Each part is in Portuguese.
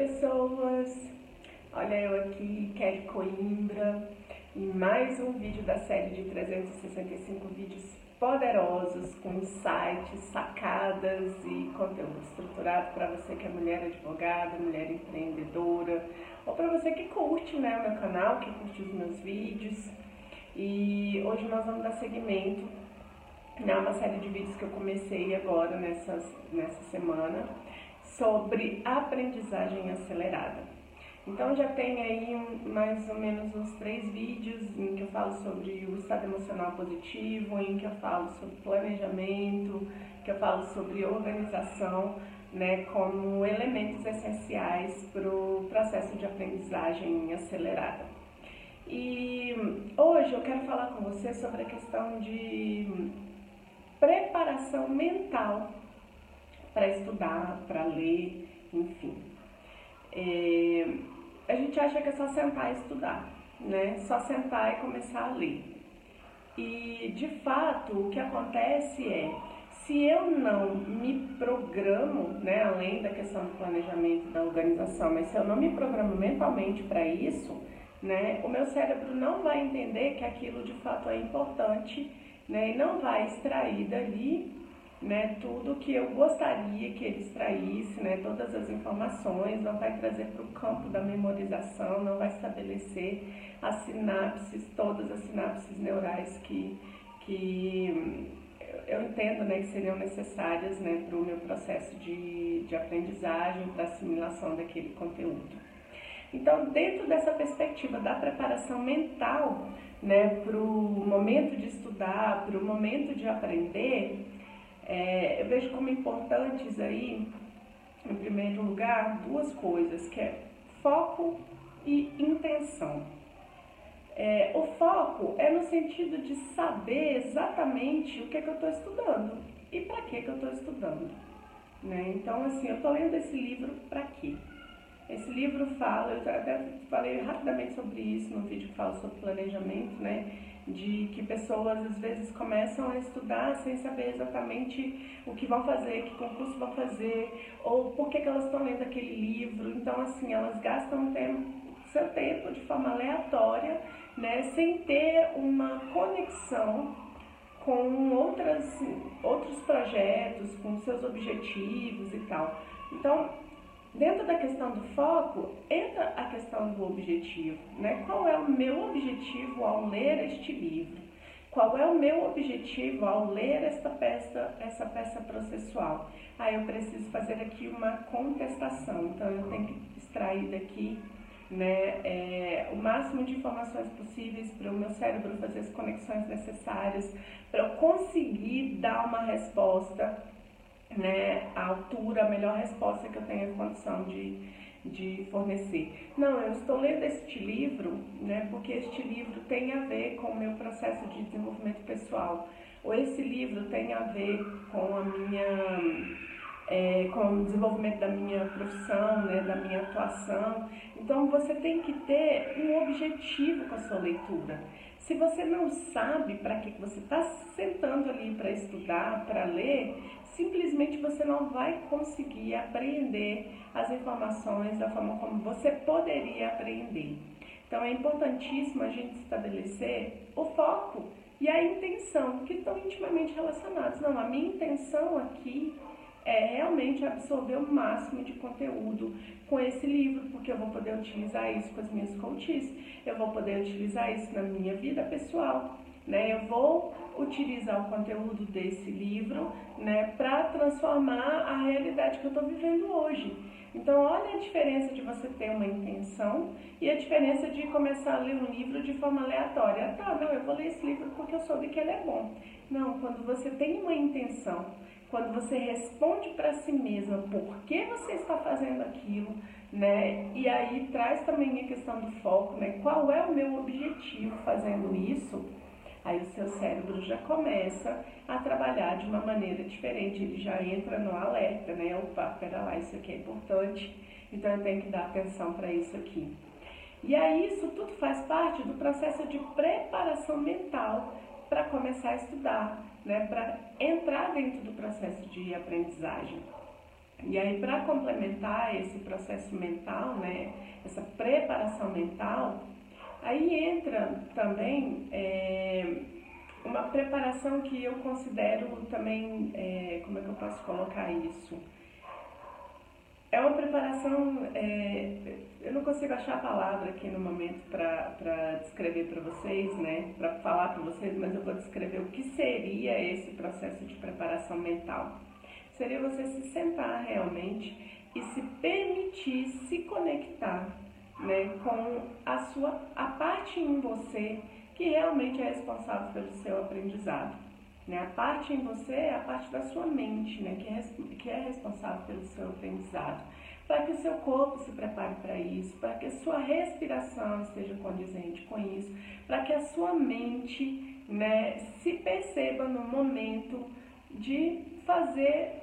pessoas! Olha eu aqui, Kelly Coimbra, em mais um vídeo da série de 365 vídeos poderosos com insights, sacadas e conteúdo estruturado para você que é mulher advogada, mulher empreendedora ou para você que curte né, o meu canal, que curte os meus vídeos. E hoje nós vamos dar seguimento a uma série de vídeos que eu comecei agora nessa, nessa semana sobre aprendizagem acelerada. Então já tem aí mais ou menos uns três vídeos em que eu falo sobre o estado emocional positivo, em que eu falo sobre planejamento, que eu falo sobre organização, né, como elementos essenciais para o processo de aprendizagem acelerada. E hoje eu quero falar com você sobre a questão de preparação mental para estudar, para ler, enfim. É, a gente acha que é só sentar e estudar, né? Só sentar e começar a ler. E de fato o que acontece é, se eu não me programo, né, além da questão do planejamento da organização, mas se eu não me programo mentalmente para isso, né, o meu cérebro não vai entender que aquilo de fato é importante, né, e não vai extrair dali né, tudo que eu gostaria que ele extraísse, né, todas as informações, não vai trazer para o campo da memorização, não vai estabelecer as sinapses, todas as sinapses neurais que, que eu entendo né, que seriam necessárias né, para o meu processo de, de aprendizagem, para assimilação daquele conteúdo. Então, dentro dessa perspectiva da preparação mental né, para o momento de estudar, para o momento de aprender, é, eu vejo como importantes aí, em primeiro lugar, duas coisas, que é foco e intenção. É, o foco é no sentido de saber exatamente o que, é que eu estou estudando e para que, que eu estou estudando. Né? Então, assim, eu estou lendo esse livro para quê? Esse livro fala, eu até falei rapidamente sobre isso no vídeo que fala sobre planejamento, né? de que pessoas às vezes começam a estudar sem saber exatamente o que vão fazer, que concurso vão fazer, ou por que, que elas estão lendo aquele livro. Então, assim, elas gastam tempo, seu tempo de forma aleatória, né, sem ter uma conexão com outras, outros projetos, com seus objetivos e tal. Então, Dentro da questão do foco, entra a questão do objetivo. Né? Qual é o meu objetivo ao ler este livro? Qual é o meu objetivo ao ler esta peça, essa peça processual? Ah, eu preciso fazer aqui uma contestação, então eu tenho que extrair daqui né, é, o máximo de informações possíveis para o meu cérebro fazer as conexões necessárias para eu conseguir dar uma resposta né, a altura, a melhor resposta que eu tenho condição de, de fornecer. Não, eu estou lendo este livro, né, porque este livro tem a ver com o meu processo de desenvolvimento pessoal, ou esse livro tem a ver com a minha é, com o desenvolvimento da minha profissão, né, da minha atuação. Então você tem que ter um objetivo com a sua leitura. Se você não sabe para que você está sentando ali para estudar, para ler, simplesmente você não vai conseguir apreender as informações da forma como você poderia aprender. Então é importantíssimo a gente estabelecer o foco e a intenção, que estão intimamente relacionados. Não, a minha intenção aqui é realmente absorver o máximo de conteúdo com esse livro, porque eu vou poder utilizar isso com as minhas coaches, eu vou poder utilizar isso na minha vida pessoal, né? Eu vou utilizar o conteúdo desse livro, né, para transformar a realidade que eu estou vivendo hoje. Então, olha a diferença de você ter uma intenção e a diferença de começar a ler um livro de forma aleatória. Tá, não, eu vou ler esse livro porque eu soube que ele é bom. Não, quando você tem uma intenção, quando você responde para si mesma por que você está fazendo aquilo, né? E aí traz também a questão do foco, né? Qual é o meu objetivo fazendo isso? Aí o seu cérebro já começa a trabalhar de uma maneira diferente, ele já entra no alerta, né? Opa, pera lá, isso aqui é importante, então eu tenho que dar atenção para isso aqui. E aí isso tudo faz parte do processo de preparação mental para começar a estudar, né? Para entrar dentro do processo de aprendizagem. E aí, para complementar esse processo mental, né, essa preparação mental, aí entra também é, uma preparação que eu considero também, é, como é que eu posso colocar isso? É uma preparação, é, eu não consigo achar a palavra aqui no momento para descrever para vocês, né, para falar para vocês, mas eu vou descrever o que seria esse processo de preparação mental. Seria você se sentar realmente e se permitir se conectar né, com a sua a parte em você que realmente é responsável pelo seu aprendizado. Né? A parte em você é a parte da sua mente, né? que, é, que é responsável pelo seu aprendizado. Para que o seu corpo se prepare para isso, para que a sua respiração esteja condizente com isso, para que a sua mente né, se perceba no momento de fazer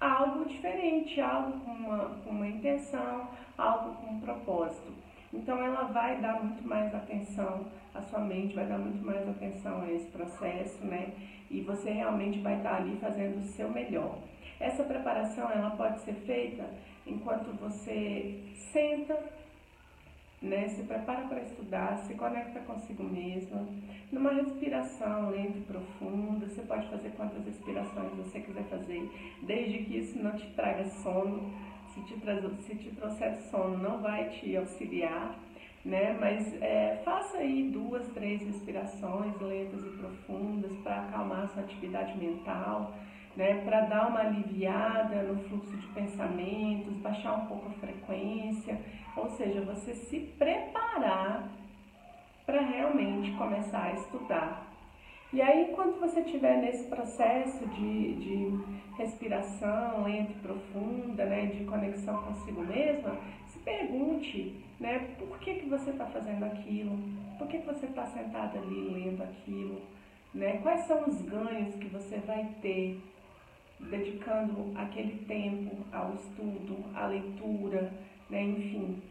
algo diferente, algo com uma, com uma intenção, algo com um propósito. Então ela vai dar muito mais atenção à sua mente, vai dar muito mais atenção a esse processo, né? E você realmente vai estar ali fazendo o seu melhor. Essa preparação ela pode ser feita enquanto você senta, né? Se prepara para estudar, se conecta consigo mesma, numa respiração lenta e profunda. Você pode fazer quantas respirações você quiser fazer, desde que isso não te traga sono se te, se te trouxer sono, não vai te auxiliar, né? Mas é, faça aí duas, três respirações lentas e profundas para acalmar sua atividade mental, né? Para dar uma aliviada no fluxo de pensamentos, baixar um pouco a frequência, ou seja, você se preparar para realmente começar a estudar. E aí, quando você estiver nesse processo de, de respiração lenta e profunda, né, de conexão consigo mesma, pergunte né, por que, que você está fazendo aquilo, por que, que você está sentado ali lendo aquilo, né, quais são os ganhos que você vai ter dedicando aquele tempo ao estudo, à leitura, né, enfim.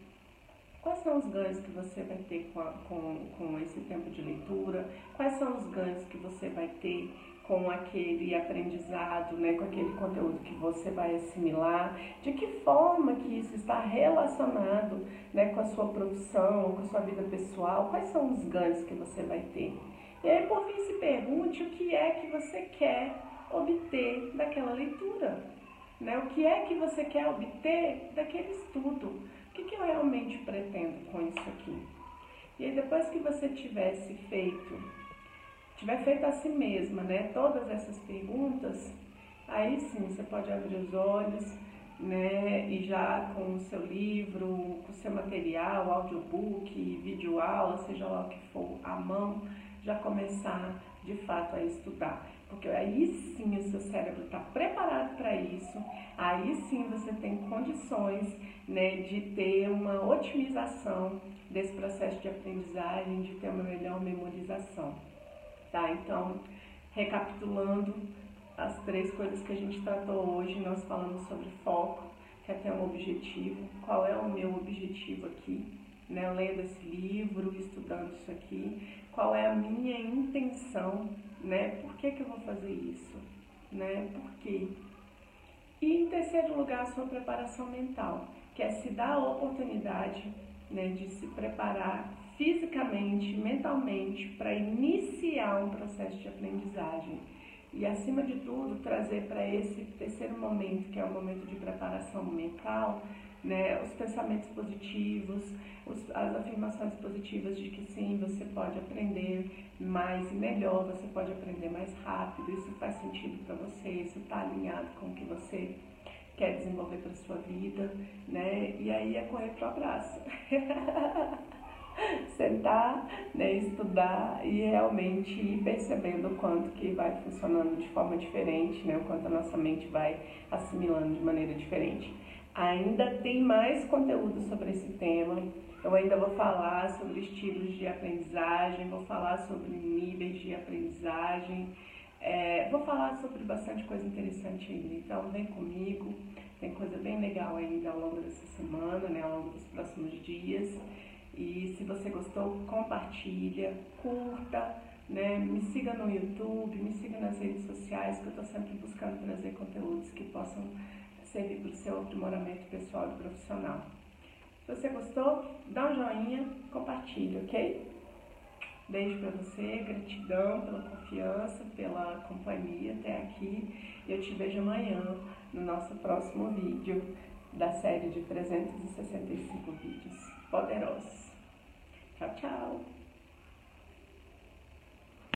Quais são os ganhos que você vai ter com, a, com, com esse tempo de leitura? Quais são os ganhos que você vai ter com aquele aprendizado, né, com aquele conteúdo que você vai assimilar, de que forma que isso está relacionado né, com a sua profissão, com a sua vida pessoal, quais são os ganhos que você vai ter. E aí, por fim, se pergunte o que é que você quer obter daquela leitura, né? o que é que você quer obter daquele estudo que, que eu realmente pretendo com isso aqui? E aí, depois que você tivesse feito, tiver feito a si mesma, né, todas essas perguntas, aí sim você pode abrir os olhos, né, e já com o seu livro, com o seu material, audiobook, vídeo aula, seja lá o que for, à mão, já começar de fato a estudar. Porque aí sim o seu cérebro está preparado para isso, aí sim você tem condições né, de ter uma otimização desse processo de aprendizagem, de ter uma melhor memorização. Tá? Então, recapitulando as três coisas que a gente tratou hoje, nós falamos sobre foco, que é ter um objetivo. Qual é o meu objetivo aqui? Né, lendo esse livro, estudando isso aqui, qual é a minha intenção, né? Por que, que eu vou fazer isso? Né? Por quê? E em terceiro lugar, a sua preparação mental que é se dar a oportunidade né, de se preparar fisicamente, mentalmente, para iniciar um processo de aprendizagem. E, acima de tudo, trazer para esse terceiro momento, que é o momento de preparação mental, né, os pensamentos positivos, os, as afirmações positivas de que sim, você pode aprender mais e melhor, você pode aprender mais rápido, isso faz sentido para você, isso está alinhado com o que você quer desenvolver para sua vida, né? E aí é correr para o abraço. Sentar, né, estudar e realmente ir percebendo o quanto que vai funcionando de forma diferente, né? O quanto a nossa mente vai assimilando de maneira diferente. Ainda tem mais conteúdo sobre esse tema. Eu ainda vou falar sobre estilos de aprendizagem, vou falar sobre níveis de aprendizagem. É, vou falar sobre bastante coisa interessante ainda, então vem comigo, tem coisa bem legal ainda ao longo dessa semana, né, ao longo dos próximos dias. E se você gostou, compartilha, curta, né, me siga no YouTube, me siga nas redes sociais, que eu estou sempre buscando trazer conteúdos que possam servir para o seu aprimoramento pessoal e profissional. Se você gostou, dá um joinha, compartilha, ok? Beijo para você, gratidão pela confiança, pela companhia até aqui. Eu te vejo amanhã no nosso próximo vídeo da série de 365 vídeos poderosos. Tchau, tchau!